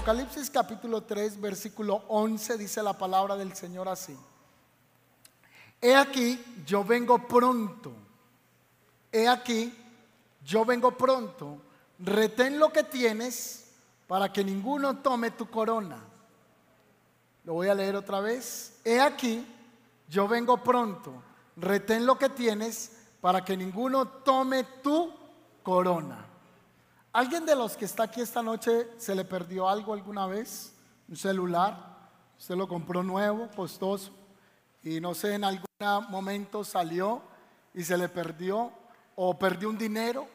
Apocalipsis capítulo 3, versículo 11 dice la palabra del Señor así. He aquí, yo vengo pronto. He aquí, yo vengo pronto. Retén lo que tienes para que ninguno tome tu corona. Lo voy a leer otra vez. He aquí, yo vengo pronto. Retén lo que tienes para que ninguno tome tu corona. ¿Alguien de los que está aquí esta noche se le perdió algo alguna vez? ¿Un celular? ¿Usted lo compró nuevo, costoso? Y no sé, en algún momento salió y se le perdió o perdió un dinero,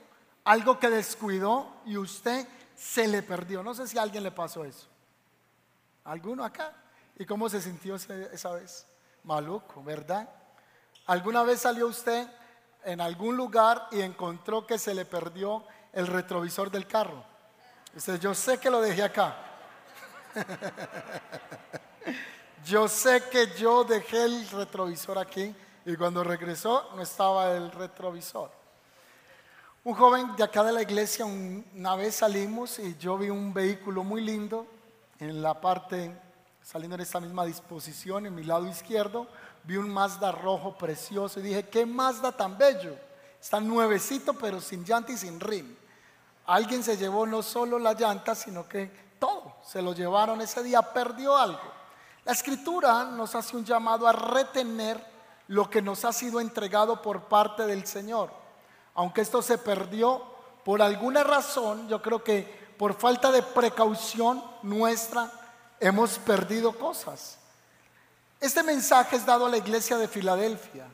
algo que descuidó y usted se le perdió. No sé si a alguien le pasó eso. ¿Alguno acá? ¿Y cómo se sintió esa vez? Maluco, ¿verdad? ¿Alguna vez salió usted en algún lugar y encontró que se le perdió el retrovisor del carro? Yo sé que lo dejé acá. yo sé que yo dejé el retrovisor aquí y cuando regresó no estaba el retrovisor. Un joven de acá de la iglesia, una vez salimos y yo vi un vehículo muy lindo en la parte, saliendo en esta misma disposición, en mi lado izquierdo, vi un Mazda rojo precioso y dije, ¿qué Mazda tan bello? Está nuevecito pero sin llanta y sin rim. Alguien se llevó no solo la llanta, sino que todo, se lo llevaron ese día, perdió algo. La escritura nos hace un llamado a retener lo que nos ha sido entregado por parte del Señor aunque esto se perdió por alguna razón, yo creo que por falta de precaución nuestra hemos perdido cosas. Este mensaje es dado a la iglesia de Filadelfia.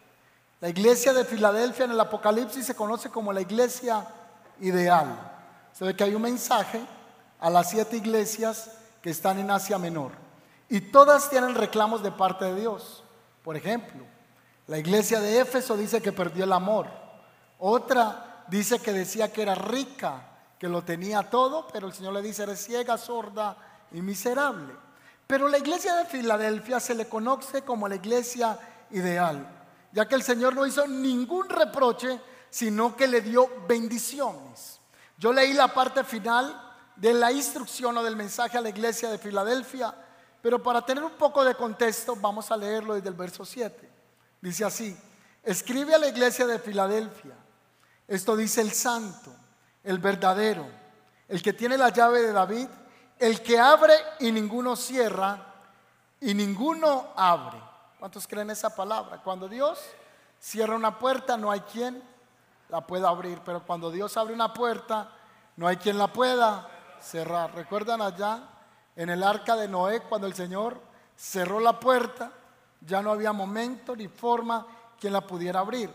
La iglesia de Filadelfia en el Apocalipsis se conoce como la iglesia ideal. Se ve que hay un mensaje a las siete iglesias que están en Asia Menor. Y todas tienen reclamos de parte de Dios. Por ejemplo, la iglesia de Éfeso dice que perdió el amor. Otra dice que decía que era rica, que lo tenía todo, pero el Señor le dice, eres ciega, sorda y miserable. Pero la iglesia de Filadelfia se le conoce como la iglesia ideal, ya que el Señor no hizo ningún reproche, sino que le dio bendiciones. Yo leí la parte final de la instrucción o del mensaje a la iglesia de Filadelfia, pero para tener un poco de contexto vamos a leerlo desde el verso 7. Dice así, escribe a la iglesia de Filadelfia esto dice el santo, el verdadero, el que tiene la llave de David, el que abre y ninguno cierra y ninguno abre. ¿Cuántos creen esa palabra? Cuando Dios cierra una puerta, no hay quien la pueda abrir, pero cuando Dios abre una puerta, no hay quien la pueda cerrar. ¿Recuerdan allá en el arca de Noé cuando el Señor cerró la puerta? Ya no había momento ni forma quien la pudiera abrir.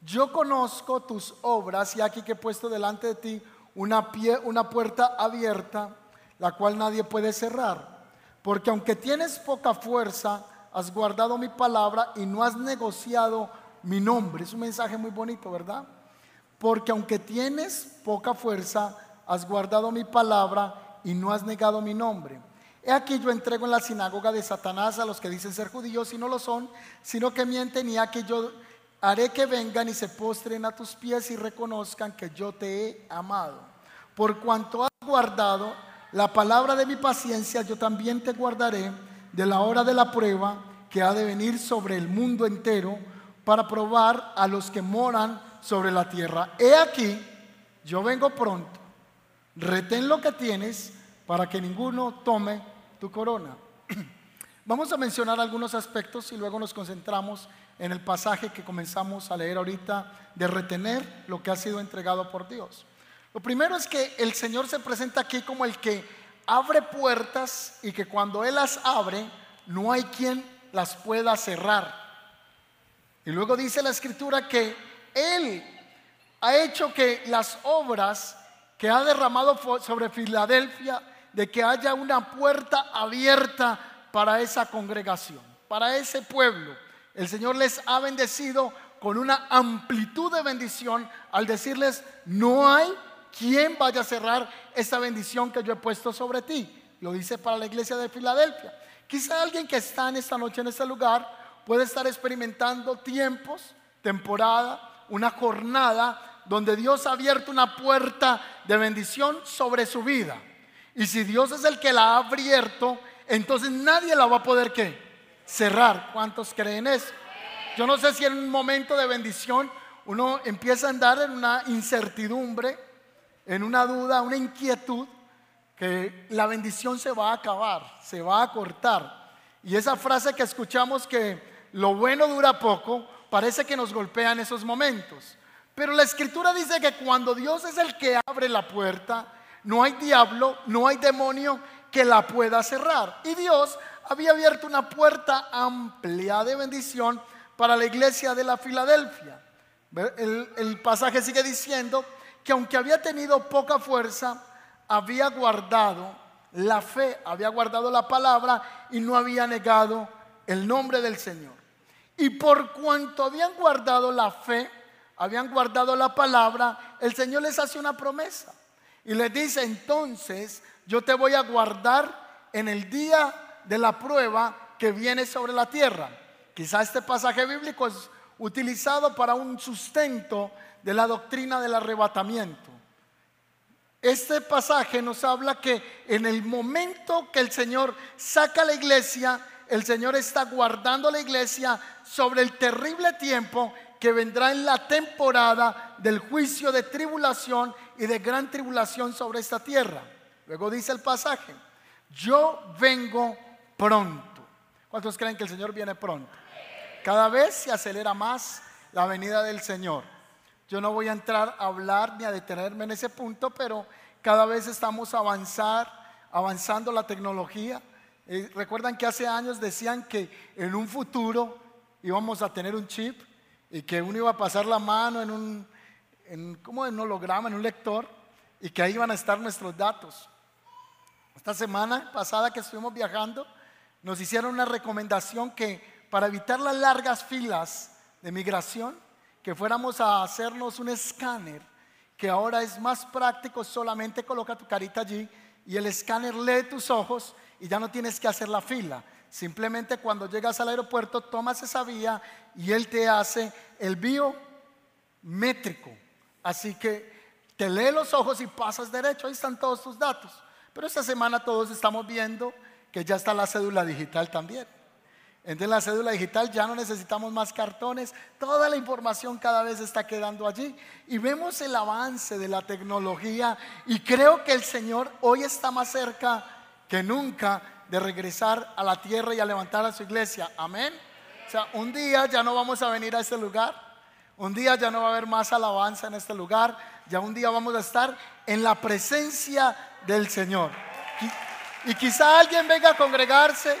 Yo conozco tus obras y aquí que he puesto delante de ti una, pie, una puerta abierta, la cual nadie puede cerrar. Porque aunque tienes poca fuerza, has guardado mi palabra y no has negociado mi nombre. Es un mensaje muy bonito, ¿verdad? Porque aunque tienes poca fuerza, has guardado mi palabra y no has negado mi nombre. He aquí yo entrego en la sinagoga de Satanás a los que dicen ser judíos y no lo son, sino que mienten y aquí yo haré que vengan y se postren a tus pies y reconozcan que yo te he amado. Por cuanto has guardado la palabra de mi paciencia, yo también te guardaré de la hora de la prueba que ha de venir sobre el mundo entero para probar a los que moran sobre la tierra. He aquí, yo vengo pronto, retén lo que tienes para que ninguno tome tu corona. Vamos a mencionar algunos aspectos y luego nos concentramos en el pasaje que comenzamos a leer ahorita de retener lo que ha sido entregado por Dios. Lo primero es que el Señor se presenta aquí como el que abre puertas y que cuando Él las abre no hay quien las pueda cerrar. Y luego dice la escritura que Él ha hecho que las obras que ha derramado sobre Filadelfia, de que haya una puerta abierta para esa congregación, para ese pueblo el Señor les ha bendecido con una amplitud de bendición al decirles, no hay quien vaya a cerrar esta bendición que yo he puesto sobre ti. Lo dice para la iglesia de Filadelfia. Quizá alguien que está en esta noche en este lugar puede estar experimentando tiempos, temporada, una jornada donde Dios ha abierto una puerta de bendición sobre su vida. Y si Dios es el que la ha abierto, entonces nadie la va a poder qué? Cerrar. ¿Cuántos creen eso? Yo no sé si en un momento de bendición uno empieza a andar en una incertidumbre, en una duda, una inquietud, que la bendición se va a acabar, se va a cortar. Y esa frase que escuchamos que lo bueno dura poco, parece que nos golpea en esos momentos. Pero la escritura dice que cuando Dios es el que abre la puerta, no hay diablo, no hay demonio que la pueda cerrar. Y Dios había abierto una puerta amplia de bendición para la iglesia de la Filadelfia. El, el, pasaje sigue diciendo que aunque había tenido poca fuerza, había guardado la fe, había guardado la palabra y no había negado el nombre del Señor. Y por cuanto habían guardado la fe, habían guardado la palabra, el Señor les hace una promesa. Y les dice, entonces yo te voy a guardar en el día de la prueba que viene sobre la tierra. Quizá este pasaje bíblico es utilizado para un sustento de la doctrina del arrebatamiento. Este pasaje nos habla que en el momento que el Señor saca la iglesia, el Señor está guardando la iglesia sobre el terrible tiempo que vendrá en la temporada del juicio de tribulación y de gran tribulación sobre esta tierra. Luego dice el pasaje, yo vengo pronto. ¿Cuántos creen que el Señor viene pronto? Cada vez se acelera más la venida del Señor. Yo no voy a entrar a hablar ni a detenerme en ese punto, pero cada vez estamos avanzar, avanzando la tecnología. Eh, Recuerdan que hace años decían que en un futuro íbamos a tener un chip y que uno iba a pasar la mano en un, en, como en holograma, en un lector, y que ahí iban a estar nuestros datos. Esta semana pasada que estuvimos viajando, nos hicieron una recomendación que para evitar las largas filas de migración, que fuéramos a hacernos un escáner, que ahora es más práctico, solamente coloca tu carita allí y el escáner lee tus ojos y ya no tienes que hacer la fila. Simplemente cuando llegas al aeropuerto tomas esa vía y él te hace el biométrico. Así que te lee los ojos y pasas derecho, ahí están todos tus datos. Pero esta semana todos estamos viendo que ya está la cédula digital también. Entonces la cédula digital ya no necesitamos más cartones, toda la información cada vez está quedando allí y vemos el avance de la tecnología y creo que el Señor hoy está más cerca que nunca de regresar a la tierra y a levantar a su iglesia. Amén. O sea, un día ya no vamos a venir a este lugar, un día ya no va a haber más alabanza en este lugar, ya un día vamos a estar en la presencia del Señor. Y, quizá alguien venga a congregarse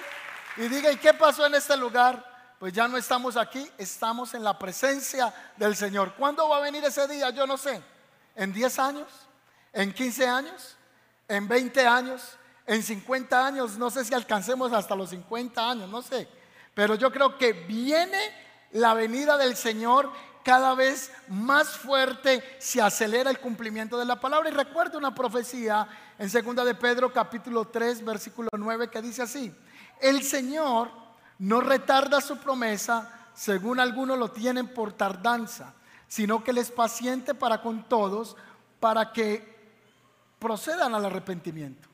y diga, ¿y qué pasó en este lugar? Pues ya no estamos aquí, estamos en la presencia del Señor. ¿Cuándo va a venir ese día? Yo no sé. ¿En 10 años? ¿En 15 años? ¿En 20 años? En 50 años, no sé si alcancemos hasta los 50 años, no sé, pero yo creo que viene la venida del Señor cada vez más fuerte, se acelera el cumplimiento de la palabra. Y recuerdo una profecía en 2 de Pedro capítulo 3 versículo 9 que dice así, el Señor no retarda su promesa, según algunos lo tienen por tardanza, sino que Él es paciente para con todos, para que procedan al arrepentimiento.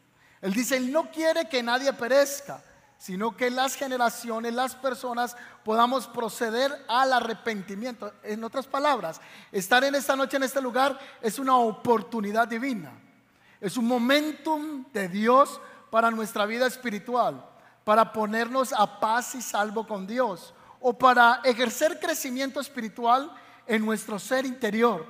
Él dice, Él no quiere que nadie perezca, sino que las generaciones, las personas podamos proceder al arrepentimiento. En otras palabras, estar en esta noche en este lugar es una oportunidad divina. Es un momentum de Dios para nuestra vida espiritual, para ponernos a paz y salvo con Dios o para ejercer crecimiento espiritual en nuestro ser interior,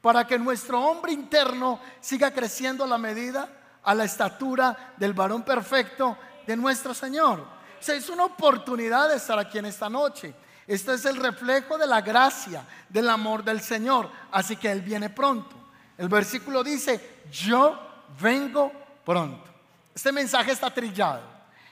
para que nuestro hombre interno siga creciendo a la medida a la estatura del varón perfecto de nuestro Señor. O es una oportunidad de estar aquí en esta noche. Este es el reflejo de la gracia, del amor del Señor. Así que Él viene pronto. El versículo dice, yo vengo pronto. Este mensaje está trillado.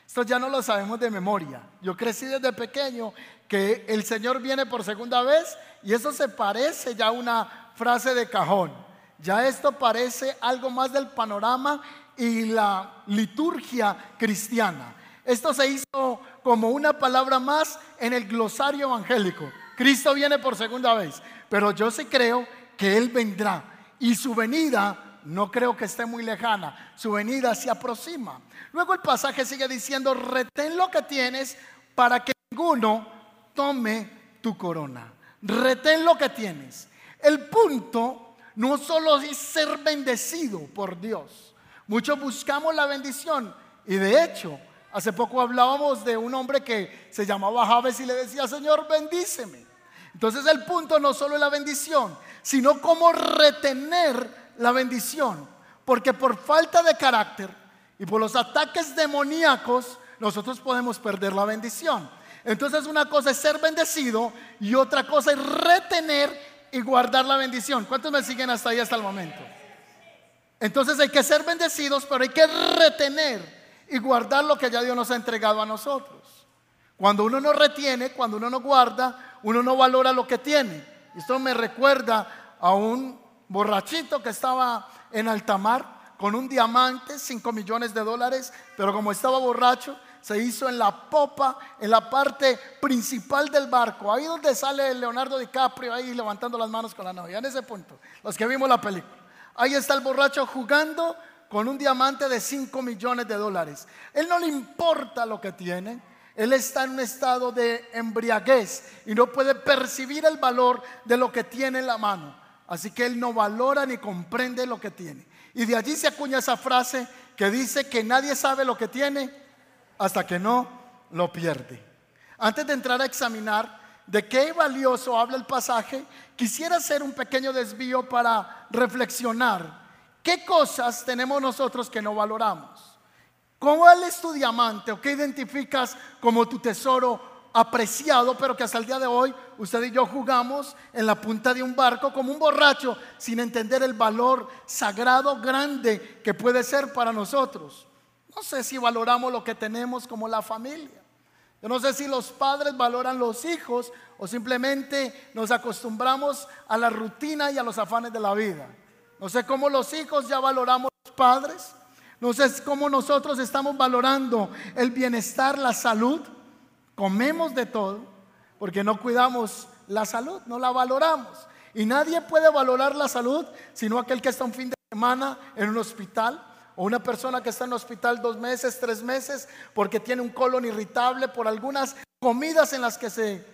Esto ya no lo sabemos de memoria. Yo crecí desde pequeño que el Señor viene por segunda vez y eso se parece ya a una frase de cajón. Ya esto parece algo más del panorama y la liturgia cristiana. Esto se hizo como una palabra más en el glosario evangélico. Cristo viene por segunda vez, pero yo sí creo que Él vendrá y su venida no creo que esté muy lejana, su venida se aproxima. Luego el pasaje sigue diciendo, retén lo que tienes para que ninguno tome tu corona. Retén lo que tienes. El punto no solo es ser bendecido por Dios. Muchos buscamos la bendición y de hecho, hace poco hablábamos de un hombre que se llamaba Javes y le decía, Señor, bendíceme. Entonces el punto no solo es la bendición, sino cómo retener la bendición. Porque por falta de carácter y por los ataques demoníacos, nosotros podemos perder la bendición. Entonces una cosa es ser bendecido y otra cosa es retener y guardar la bendición. ¿Cuántos me siguen hasta ahí hasta el momento? Entonces hay que ser bendecidos, pero hay que retener y guardar lo que ya Dios nos ha entregado a nosotros. Cuando uno no retiene, cuando uno no guarda, uno no valora lo que tiene. Esto me recuerda a un borrachito que estaba en alta mar con un diamante, 5 millones de dólares, pero como estaba borracho, se hizo en la popa, en la parte principal del barco, ahí donde sale Leonardo DiCaprio, ahí levantando las manos con la novia, en ese punto, los que vimos la película. Ahí está el borracho jugando con un diamante de 5 millones de dólares. Él no le importa lo que tiene, él está en un estado de embriaguez y no puede percibir el valor de lo que tiene en la mano. Así que él no valora ni comprende lo que tiene. Y de allí se acuña esa frase que dice que nadie sabe lo que tiene hasta que no lo pierde. Antes de entrar a examinar de qué valioso habla el pasaje, quisiera hacer un pequeño desvío para reflexionar. ¿Qué cosas tenemos nosotros que no valoramos? ¿Cuál es tu diamante o qué identificas como tu tesoro apreciado, pero que hasta el día de hoy usted y yo jugamos en la punta de un barco como un borracho sin entender el valor sagrado grande que puede ser para nosotros? No sé si valoramos lo que tenemos como la familia. Yo no sé si los padres valoran los hijos o simplemente nos acostumbramos a la rutina y a los afanes de la vida. No sé cómo los hijos ya valoramos los padres. No sé cómo nosotros estamos valorando el bienestar, la salud. Comemos de todo porque no cuidamos la salud, no la valoramos. Y nadie puede valorar la salud sino aquel que está un fin de semana en un hospital o una persona que está en el hospital dos meses, tres meses, porque tiene un colon irritable por algunas comidas en las que se,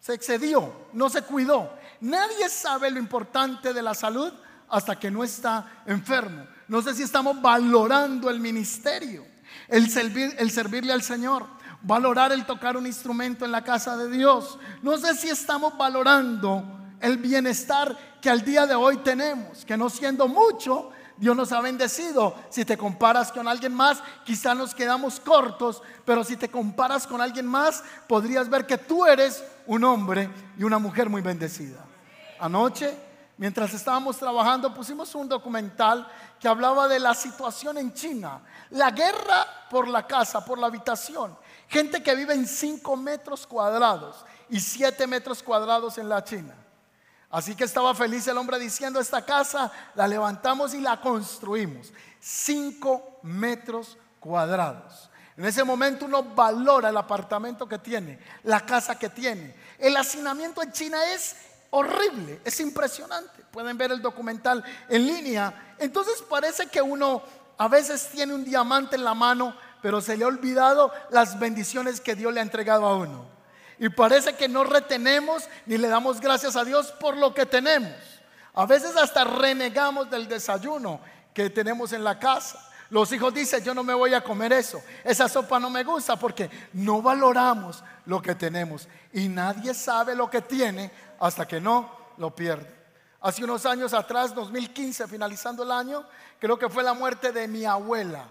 se excedió, no se cuidó. Nadie sabe lo importante de la salud hasta que no está enfermo. No sé si estamos valorando el ministerio, el, servir, el servirle al Señor, valorar el tocar un instrumento en la casa de Dios. No sé si estamos valorando el bienestar que al día de hoy tenemos, que no siendo mucho, Dios nos ha bendecido. Si te comparas con alguien más, quizá nos quedamos cortos, pero si te comparas con alguien más, podrías ver que tú eres un hombre y una mujer muy bendecida. Anoche, mientras estábamos trabajando, pusimos un documental que hablaba de la situación en China, la guerra por la casa, por la habitación. Gente que vive en 5 metros cuadrados y 7 metros cuadrados en la China. Así que estaba feliz el hombre diciendo, esta casa la levantamos y la construimos. Cinco metros cuadrados. En ese momento uno valora el apartamento que tiene, la casa que tiene. El hacinamiento en China es horrible, es impresionante. Pueden ver el documental en línea. Entonces parece que uno a veces tiene un diamante en la mano, pero se le ha olvidado las bendiciones que Dios le ha entregado a uno. Y parece que no retenemos ni le damos gracias a Dios por lo que tenemos. A veces hasta renegamos del desayuno que tenemos en la casa. Los hijos dicen, yo no me voy a comer eso. Esa sopa no me gusta porque no valoramos lo que tenemos. Y nadie sabe lo que tiene hasta que no lo pierde. Hace unos años atrás, 2015, finalizando el año, creo que fue la muerte de mi abuela.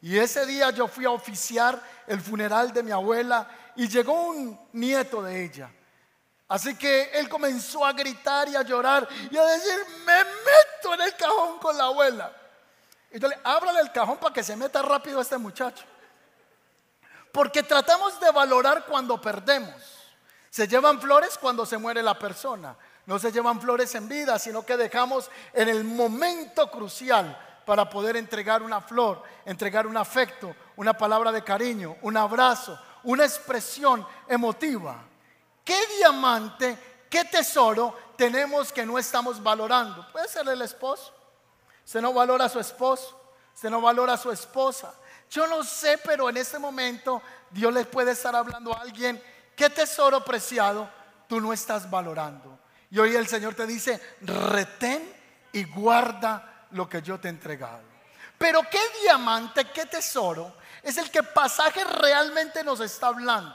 Y ese día yo fui a oficiar el funeral de mi abuela y llegó un nieto de ella. Así que él comenzó a gritar y a llorar y a decir, me meto en el cajón con la abuela. Y yo le ábrale el cajón para que se meta rápido este muchacho. Porque tratamos de valorar cuando perdemos. Se llevan flores cuando se muere la persona. No se llevan flores en vida, sino que dejamos en el momento crucial para poder entregar una flor, entregar un afecto, una palabra de cariño, un abrazo, una expresión emotiva. ¿Qué diamante, qué tesoro tenemos que no estamos valorando? Puede ser el esposo, Usted no valora a su esposo. Usted no valora a su esposa. Yo no sé, pero en este momento Dios les puede estar hablando a alguien, qué tesoro preciado tú no estás valorando. Y hoy el Señor te dice, retén y guarda lo que yo te he entregado. Pero qué diamante, qué tesoro es el que pasaje realmente nos está hablando.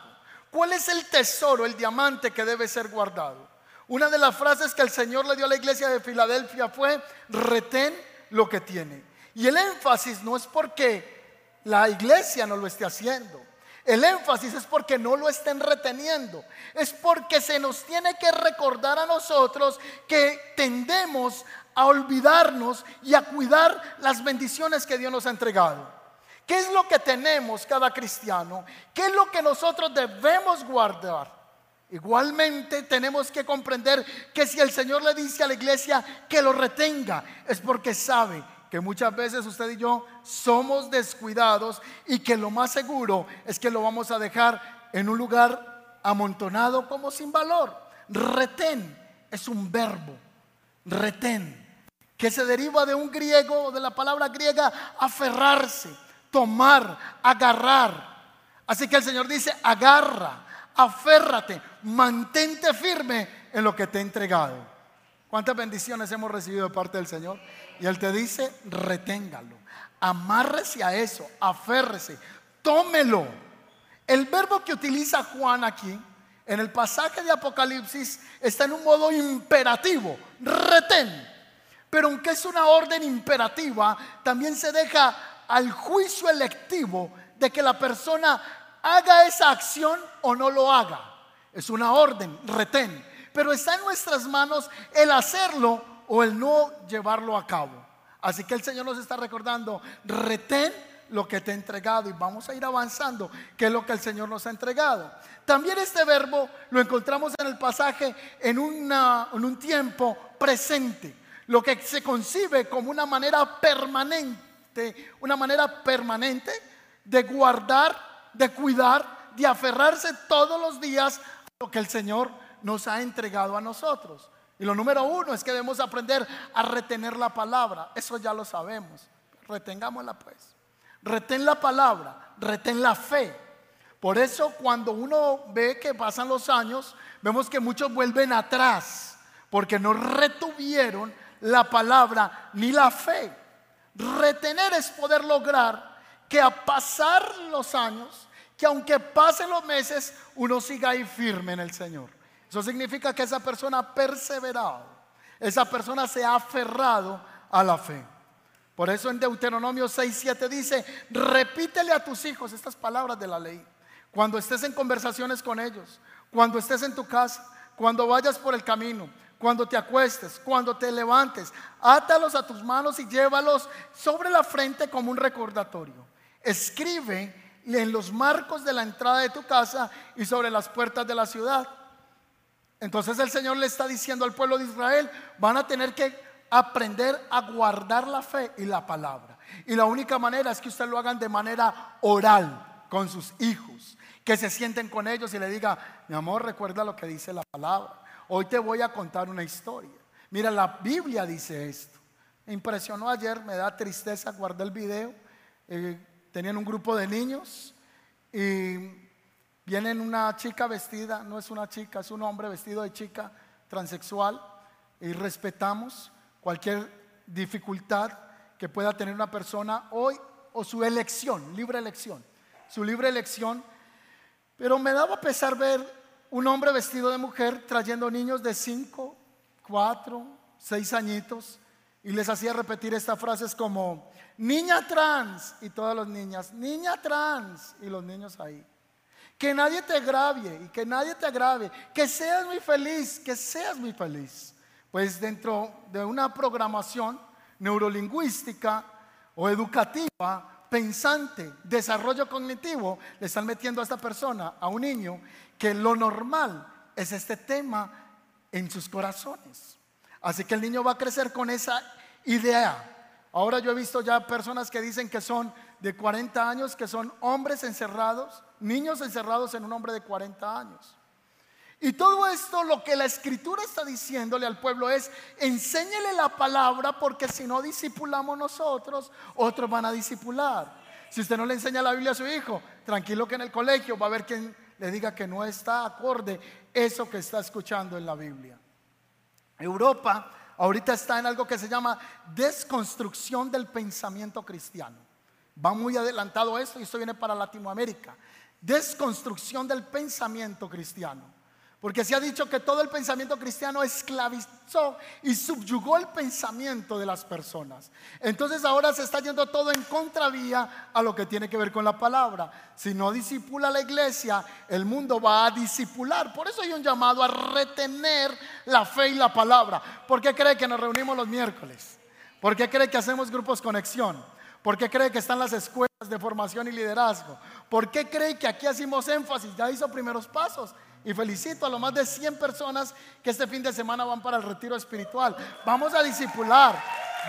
¿Cuál es el tesoro, el diamante que debe ser guardado? Una de las frases que el Señor le dio a la iglesia de Filadelfia fue, retén lo que tiene. Y el énfasis no es porque la iglesia no lo esté haciendo. El énfasis es porque no lo estén reteniendo. Es porque se nos tiene que recordar a nosotros que tendemos a olvidarnos y a cuidar las bendiciones que Dios nos ha entregado. ¿Qué es lo que tenemos cada cristiano? ¿Qué es lo que nosotros debemos guardar? Igualmente tenemos que comprender que si el Señor le dice a la iglesia que lo retenga, es porque sabe que muchas veces usted y yo somos descuidados y que lo más seguro es que lo vamos a dejar en un lugar amontonado como sin valor. Retén es un verbo, retén, que se deriva de un griego, de la palabra griega aferrarse, tomar, agarrar. Así que el Señor dice, agarra, aférrate, mantente firme en lo que te he entregado. ¿Cuántas bendiciones hemos recibido de parte del Señor? Y Él te dice, reténgalo, amárrese a eso, aférrese, tómelo. El verbo que utiliza Juan aquí, en el pasaje de Apocalipsis, está en un modo imperativo, retén. Pero aunque es una orden imperativa, también se deja al juicio electivo de que la persona haga esa acción o no lo haga. Es una orden, retén. Pero está en nuestras manos el hacerlo o el no llevarlo a cabo. Así que el Señor nos está recordando, retén lo que te he entregado y vamos a ir avanzando, que es lo que el Señor nos ha entregado. También este verbo lo encontramos en el pasaje en, en un tiempo presente, lo que se concibe como una manera permanente, una manera permanente de guardar, de cuidar, de aferrarse todos los días a lo que el Señor nos ha entregado a nosotros. Y lo número uno es que debemos aprender a retener la palabra. Eso ya lo sabemos. Retengámosla pues. Retén la palabra, retén la fe. Por eso cuando uno ve que pasan los años, vemos que muchos vuelven atrás porque no retuvieron la palabra ni la fe. Retener es poder lograr que a pasar los años, que aunque pasen los meses, uno siga ahí firme en el Señor. Eso significa que esa persona ha perseverado, esa persona se ha aferrado a la fe. Por eso en Deuteronomio 6, 7 dice, repítele a tus hijos estas palabras de la ley. Cuando estés en conversaciones con ellos, cuando estés en tu casa, cuando vayas por el camino, cuando te acuestes, cuando te levantes, átalos a tus manos y llévalos sobre la frente como un recordatorio. Escribe en los marcos de la entrada de tu casa y sobre las puertas de la ciudad entonces el Señor le está diciendo al pueblo de Israel, van a tener que aprender a guardar la fe y la palabra. Y la única manera es que ustedes lo hagan de manera oral con sus hijos, que se sienten con ellos y le diga, mi amor, recuerda lo que dice la palabra. Hoy te voy a contar una historia. Mira, la Biblia dice esto. Me impresionó ayer, me da tristeza, guardé el video. Eh, tenían un grupo de niños y Vienen una chica vestida, no es una chica, es un hombre vestido de chica transexual y respetamos cualquier dificultad que pueda tener una persona hoy o su elección, libre elección, su libre elección. Pero me daba pesar ver un hombre vestido de mujer trayendo niños de 5, 4, 6 añitos y les hacía repetir estas frases como, niña trans, y todas las niñas, niña trans, y los niños ahí. Que nadie te agravie y que nadie te agrave. Que seas muy feliz, que seas muy feliz. Pues dentro de una programación neurolingüística o educativa, pensante, desarrollo cognitivo, le están metiendo a esta persona, a un niño, que lo normal es este tema en sus corazones. Así que el niño va a crecer con esa idea. Ahora yo he visto ya personas que dicen que son de 40 años, que son hombres encerrados niños encerrados en un hombre de 40 años. Y todo esto lo que la escritura está diciéndole al pueblo es, enséñele la palabra porque si no disipulamos nosotros, otros van a disipular. Si usted no le enseña la Biblia a su hijo, tranquilo que en el colegio va a haber quien le diga que no está acorde eso que está escuchando en la Biblia. Europa ahorita está en algo que se llama desconstrucción del pensamiento cristiano. Va muy adelantado esto y esto viene para Latinoamérica. Desconstrucción del pensamiento cristiano. Porque se ha dicho que todo el pensamiento cristiano esclavizó y subyugó el pensamiento de las personas. Entonces ahora se está yendo todo en contravía a lo que tiene que ver con la palabra. Si no disipula la iglesia, el mundo va a disipular. Por eso hay un llamado a retener la fe y la palabra. ¿Por qué cree que nos reunimos los miércoles? ¿Por qué cree que hacemos grupos conexión? ¿Por qué cree que están las escuelas de formación y liderazgo? ¿Por qué cree que aquí hacemos énfasis? Ya hizo primeros pasos. Y felicito a los más de 100 personas que este fin de semana van para el retiro espiritual. Vamos a discipular,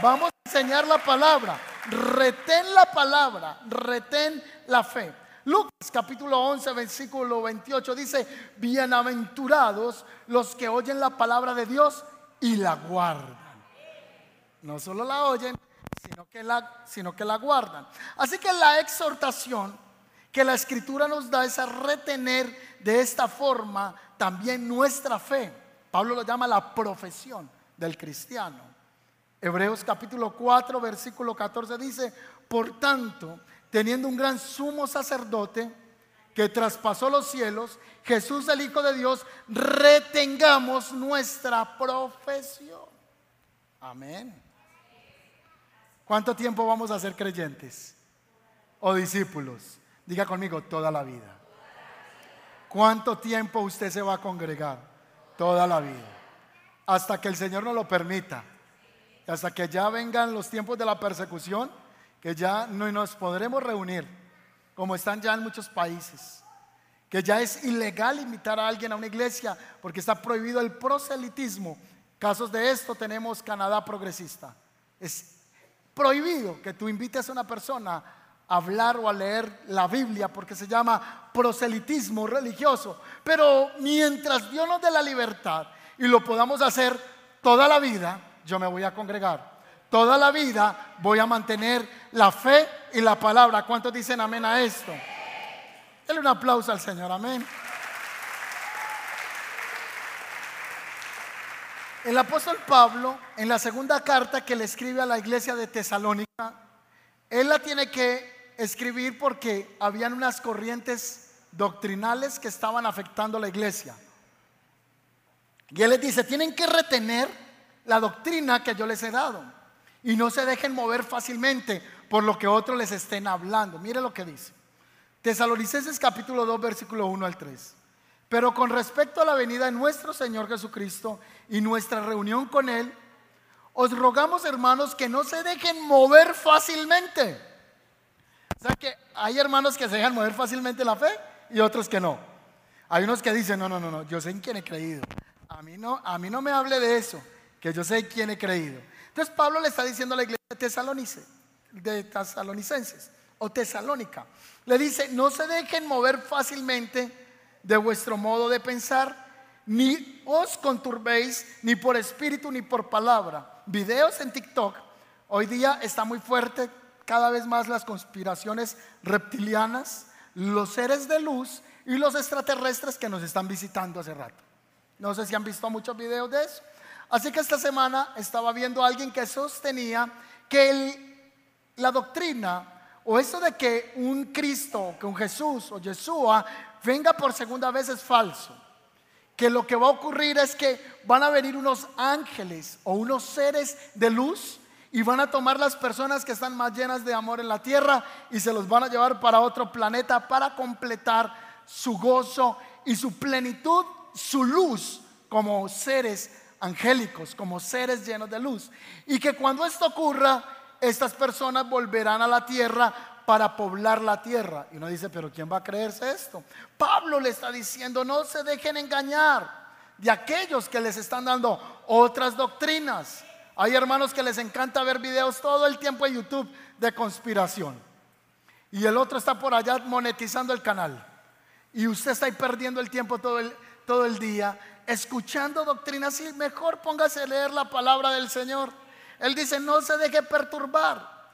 vamos a enseñar la palabra. Retén la palabra, retén la fe. Lucas capítulo 11, versículo 28 dice, bienaventurados los que oyen la palabra de Dios y la guardan. No solo la oyen, sino que la, sino que la guardan. Así que la exhortación que la escritura nos da es retener de esta forma también nuestra fe. Pablo lo llama la profesión del cristiano. Hebreos capítulo 4, versículo 14 dice, por tanto, teniendo un gran sumo sacerdote que traspasó los cielos, Jesús el Hijo de Dios, retengamos nuestra profesión. Amén. ¿Cuánto tiempo vamos a ser creyentes o discípulos? Diga conmigo, toda la vida. ¿Cuánto tiempo usted se va a congregar? Toda la vida. Hasta que el Señor nos lo permita. Hasta que ya vengan los tiempos de la persecución, que ya no nos podremos reunir, como están ya en muchos países. Que ya es ilegal invitar a alguien a una iglesia porque está prohibido el proselitismo. Casos de esto tenemos Canadá progresista. Es prohibido que tú invites a una persona hablar o a leer la Biblia porque se llama proselitismo religioso. Pero mientras Dios nos dé la libertad y lo podamos hacer toda la vida, yo me voy a congregar. Toda la vida voy a mantener la fe y la palabra. ¿Cuántos dicen amén a esto? Dale un aplauso al Señor, amén. El apóstol Pablo, en la segunda carta que le escribe a la iglesia de Tesalónica, él la tiene que escribir porque habían unas corrientes doctrinales que estaban afectando a la iglesia. Y él les dice, tienen que retener la doctrina que yo les he dado y no se dejen mover fácilmente por lo que otros les estén hablando. Mire lo que dice. Tesalonicenses capítulo 2 versículo 1 al 3. Pero con respecto a la venida de nuestro Señor Jesucristo y nuestra reunión con Él, os rogamos hermanos que no se dejen mover fácilmente o sea que hay hermanos que se dejan mover fácilmente la fe y otros que no. Hay unos que dicen, no, no, no, no, yo sé en quién he creído. A mí no, a mí no me hable de eso, que yo sé en quién he creído. Entonces Pablo le está diciendo a la iglesia de, Tesalonice, de Tesalonicenses o Tesalónica. Le dice, no se dejen mover fácilmente de vuestro modo de pensar, ni os conturbéis, ni por espíritu, ni por palabra. Videos en TikTok, hoy día está muy fuerte cada vez más las conspiraciones reptilianas, los seres de luz y los extraterrestres que nos están visitando hace rato. No sé si han visto muchos videos de eso. Así que esta semana estaba viendo a alguien que sostenía que la doctrina o eso de que un Cristo, que un Jesús o Yeshua venga por segunda vez es falso. Que lo que va a ocurrir es que van a venir unos ángeles o unos seres de luz y van a tomar las personas que están más llenas de amor en la tierra y se los van a llevar para otro planeta para completar su gozo y su plenitud, su luz como seres angélicos, como seres llenos de luz. Y que cuando esto ocurra, estas personas volverán a la tierra para poblar la tierra. Y uno dice, pero ¿quién va a creerse esto? Pablo le está diciendo, no se dejen engañar de aquellos que les están dando otras doctrinas hay hermanos que les encanta ver videos todo el tiempo en YouTube de conspiración. Y el otro está por allá monetizando el canal. Y usted está ahí perdiendo el tiempo todo el, todo el día escuchando doctrinas y mejor póngase a leer la palabra del Señor. Él dice, no se deje perturbar.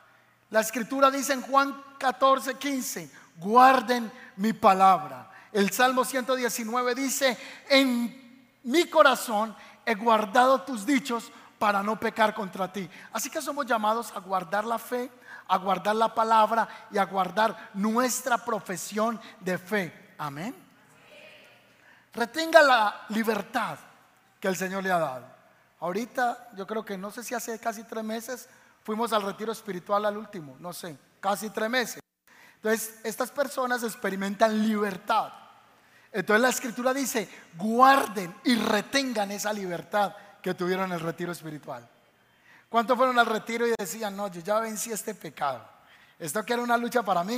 La escritura dice en Juan 14, 15, guarden mi palabra. El Salmo 119 dice, en mi corazón he guardado tus dichos para no pecar contra ti. Así que somos llamados a guardar la fe, a guardar la palabra y a guardar nuestra profesión de fe. Amén. Retenga la libertad que el Señor le ha dado. Ahorita yo creo que no sé si hace casi tres meses fuimos al retiro espiritual al último, no sé, casi tres meses. Entonces, estas personas experimentan libertad. Entonces la escritura dice, guarden y retengan esa libertad que tuvieron el retiro espiritual. ¿Cuántos fueron al retiro y decían, no, yo ya vencí este pecado? Esto que era una lucha para mí,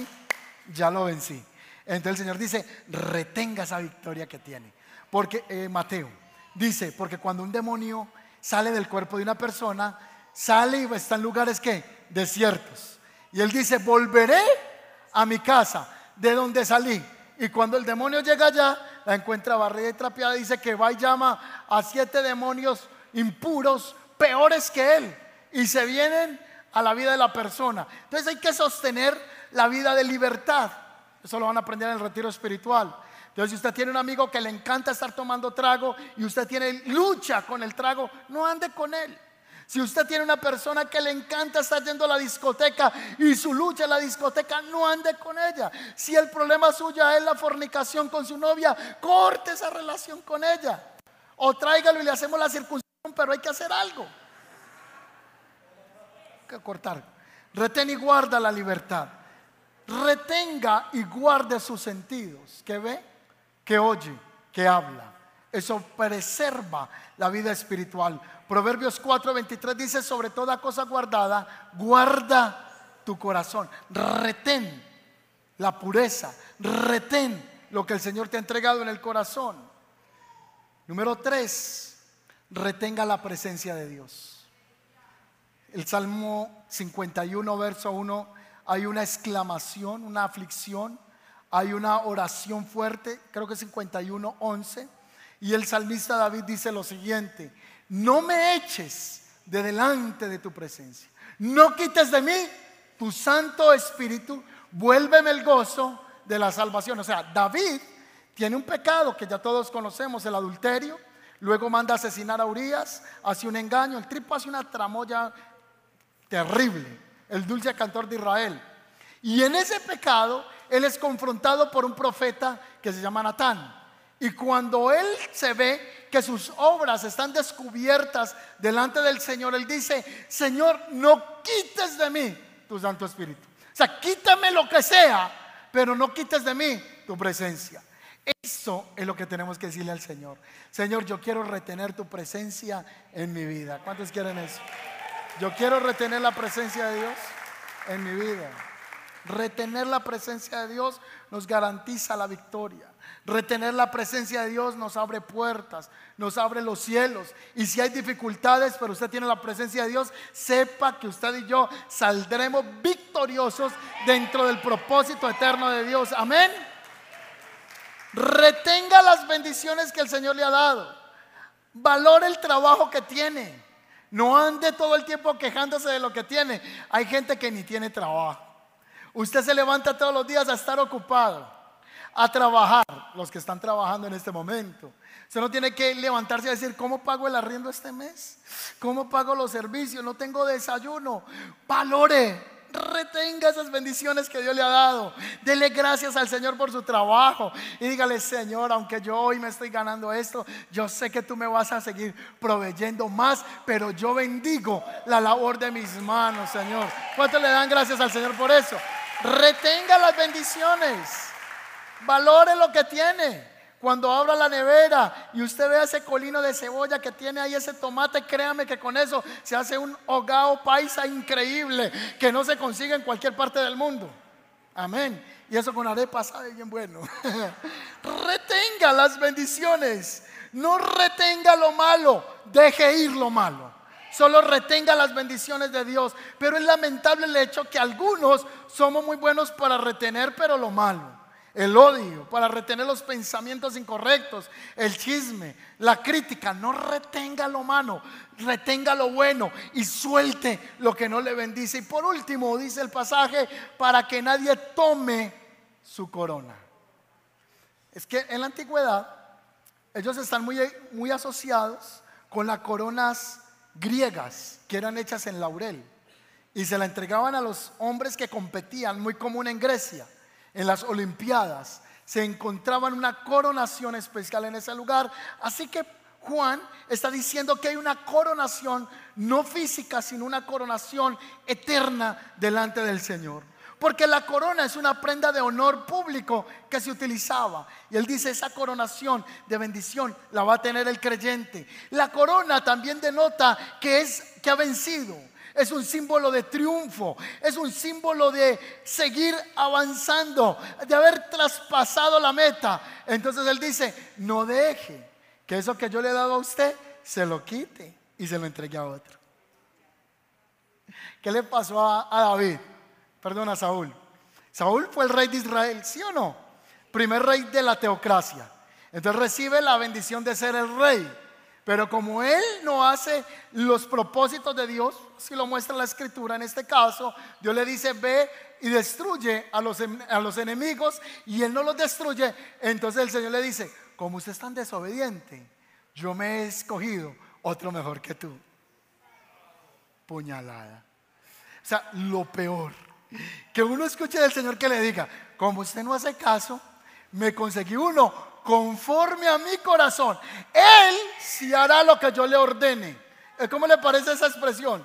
ya lo vencí. Entonces el Señor dice, retenga esa victoria que tiene. Porque eh, Mateo dice, porque cuando un demonio sale del cuerpo de una persona, sale y está en lugares que desiertos. Y él dice, volveré a mi casa, de donde salí. Y cuando el demonio llega allá, la encuentra barrida y trapeada, dice que va y llama a siete demonios impuros, peores que él, y se vienen a la vida de la persona. Entonces hay que sostener la vida de libertad. Eso lo van a aprender en el retiro espiritual. Entonces, si usted tiene un amigo que le encanta estar tomando trago y usted tiene lucha con el trago, no ande con él. Si usted tiene una persona que le encanta estar yendo a la discoteca y su lucha en la discoteca, no ande con ella. Si el problema suyo es la fornicación con su novia, corte esa relación con ella. O tráigalo y le hacemos la circuncisión, pero hay que hacer algo. Hay que cortar. Retén y guarda la libertad. Retenga y guarde sus sentidos. Que ve, que oye, que habla. Eso preserva la vida espiritual. Proverbios 4:23 dice, sobre toda cosa guardada, guarda tu corazón, retén la pureza, retén lo que el Señor te ha entregado en el corazón. Número 3, retenga la presencia de Dios. El Salmo 51, verso 1, hay una exclamación, una aflicción, hay una oración fuerte, creo que 51, 11. Y el salmista David dice lo siguiente, no me eches de delante de tu presencia. No quites de mí tu Santo Espíritu. Vuélveme el gozo de la salvación. O sea, David tiene un pecado que ya todos conocemos, el adulterio. Luego manda a asesinar a Urias, hace un engaño. El tripo hace una tramoya terrible. El dulce cantor de Israel. Y en ese pecado, él es confrontado por un profeta que se llama Natán. Y cuando él se ve que sus obras están descubiertas delante del Señor, él dice, Señor, no quites de mí tu Santo Espíritu. O sea, quítame lo que sea, pero no quites de mí tu presencia. Eso es lo que tenemos que decirle al Señor. Señor, yo quiero retener tu presencia en mi vida. ¿Cuántos quieren eso? Yo quiero retener la presencia de Dios en mi vida. Retener la presencia de Dios nos garantiza la victoria. Retener la presencia de Dios nos abre puertas, nos abre los cielos. Y si hay dificultades, pero usted tiene la presencia de Dios, sepa que usted y yo saldremos victoriosos dentro del propósito eterno de Dios. Amén. Retenga las bendiciones que el Señor le ha dado. Valore el trabajo que tiene. No ande todo el tiempo quejándose de lo que tiene. Hay gente que ni tiene trabajo. Usted se levanta todos los días a estar ocupado a trabajar, los que están trabajando en este momento. Usted no tiene que levantarse a decir, ¿cómo pago el arriendo este mes? ¿Cómo pago los servicios? No tengo desayuno. Valore, retenga esas bendiciones que Dios le ha dado. Dele gracias al Señor por su trabajo. Y dígale, Señor, aunque yo hoy me estoy ganando esto, yo sé que tú me vas a seguir proveyendo más, pero yo bendigo la labor de mis manos, Señor. ¿Cuánto le dan gracias al Señor por eso? Retenga las bendiciones. Valore lo que tiene. Cuando abra la nevera y usted ve ese colino de cebolla que tiene ahí ese tomate, créame que con eso se hace un hogao paisa increíble que no se consigue en cualquier parte del mundo. Amén. Y eso con arepa sabe bien bueno. retenga las bendiciones. No retenga lo malo. Deje ir lo malo. Solo retenga las bendiciones de Dios. Pero es lamentable el hecho que algunos somos muy buenos para retener, pero lo malo. El odio, para retener los pensamientos incorrectos, el chisme, la crítica. No retenga lo malo, retenga lo bueno y suelte lo que no le bendice. Y por último, dice el pasaje, para que nadie tome su corona. Es que en la antigüedad ellos están muy, muy asociados con las coronas griegas que eran hechas en laurel y se la entregaban a los hombres que competían, muy común en Grecia en las Olimpiadas. Se encontraban una coronación especial en ese lugar. Así que Juan está diciendo que hay una coronación no física, sino una coronación eterna delante del Señor. Porque la corona es una prenda de honor público que se utilizaba. Y él dice, esa coronación de bendición la va a tener el creyente. La corona también denota que es que ha vencido es un símbolo de triunfo, es un símbolo de seguir avanzando, de haber traspasado la meta. Entonces él dice, no deje que eso que yo le he dado a usted se lo quite y se lo entregue a otro. ¿Qué le pasó a, David? Perdón, a Saúl. Saúl fue el rey de Israel, ¿sí o no? Primer rey de la teocracia. Entonces recibe la bendición de ser el rey. Pero como él no hace los propósitos de Dios, si lo muestra la escritura en este caso, Dios le dice, ve y destruye a los, enemigos y él no los destruye. Entonces el Señor le dice, como usted es tan desobediente, yo me he escogido otro mejor que tú. Puñalada. O sea, lo peor. Que uno escuche del Señor que le diga, como usted no hace caso, me conseguí uno conforme a mi corazón. Él sí hará lo que yo le ordene. Eh, ¿Cómo le parece esa expresión?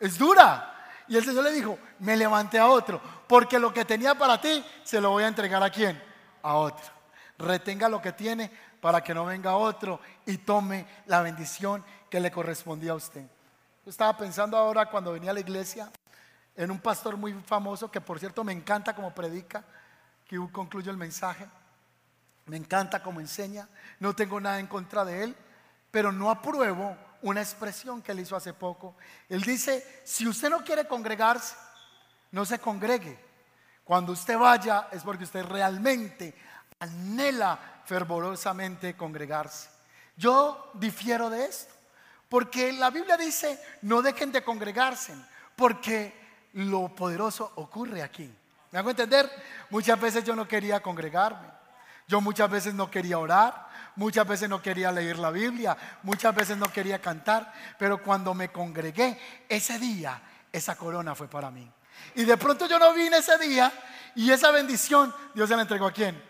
Es dura. Y el Señor le dijo, me levanté a otro, porque lo que tenía para ti se lo voy a entregar a quién? A otro. Retenga lo que tiene para que no venga otro y tome la bendición que le correspondía a usted. Yo estaba pensando ahora cuando venía a la iglesia en un pastor muy famoso que por cierto me encanta como predica, que concluyo el mensaje. Me encanta cómo enseña, no tengo nada en contra de él, pero no apruebo una expresión que él hizo hace poco. Él dice, si usted no quiere congregarse, no se congregue. Cuando usted vaya es porque usted realmente anhela fervorosamente congregarse. Yo difiero de esto, porque la Biblia dice, no dejen de congregarse, porque lo poderoso ocurre aquí. ¿Me hago entender? Muchas veces yo no quería congregarme. Yo muchas veces no quería orar, muchas veces no quería leer la Biblia, muchas veces no quería cantar, pero cuando me congregué ese día, esa corona fue para mí. Y de pronto yo no vine ese día y esa bendición Dios se la entregó a quién?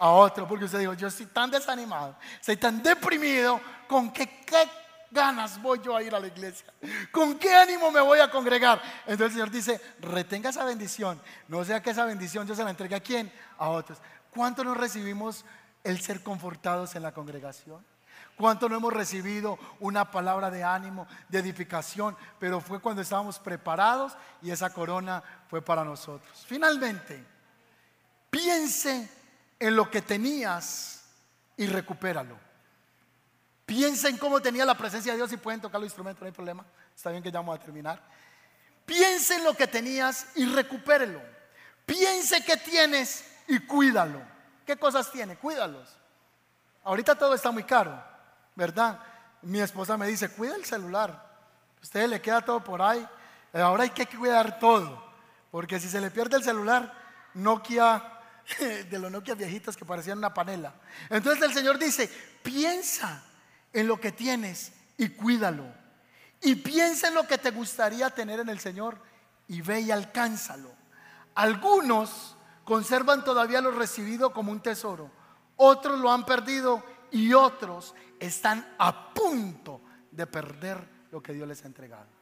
A otro, porque usted dijo, yo estoy tan desanimado, estoy tan deprimido, ¿con qué, qué ganas voy yo a ir a la iglesia? ¿Con qué ánimo me voy a congregar? Entonces el Señor dice, retenga esa bendición, no sea que esa bendición yo se la entregue a quién? A otros. ¿Cuánto nos recibimos el ser confortados en la congregación? ¿Cuánto no hemos recibido una palabra de ánimo, de edificación? Pero fue cuando estábamos preparados y esa corona fue para nosotros. Finalmente, piense en lo que tenías y recupéralo. Piensa en cómo tenía la presencia de Dios y pueden tocar los instrumentos, no hay problema. Está bien que ya vamos a terminar. Piense en lo que tenías y recupérelo. Piense que tienes y cuídalo. ¿Qué cosas tiene? Cuídalos. Ahorita todo está muy caro, ¿verdad? Mi esposa me dice, cuida el celular. Usted le queda todo por ahí. Eh, ahora hay que cuidar todo. Porque si se le pierde el celular, Nokia, de los Nokia viejitos que parecían una panela. Entonces el Señor dice, piensa en lo que tienes y cuídalo. Y piensa en lo que te gustaría tener en el Señor y ve y alcánzalo. Algunos conservan todavía lo recibido como un tesoro. Otros lo han perdido y otros están a punto de perder lo que Dios les ha entregado.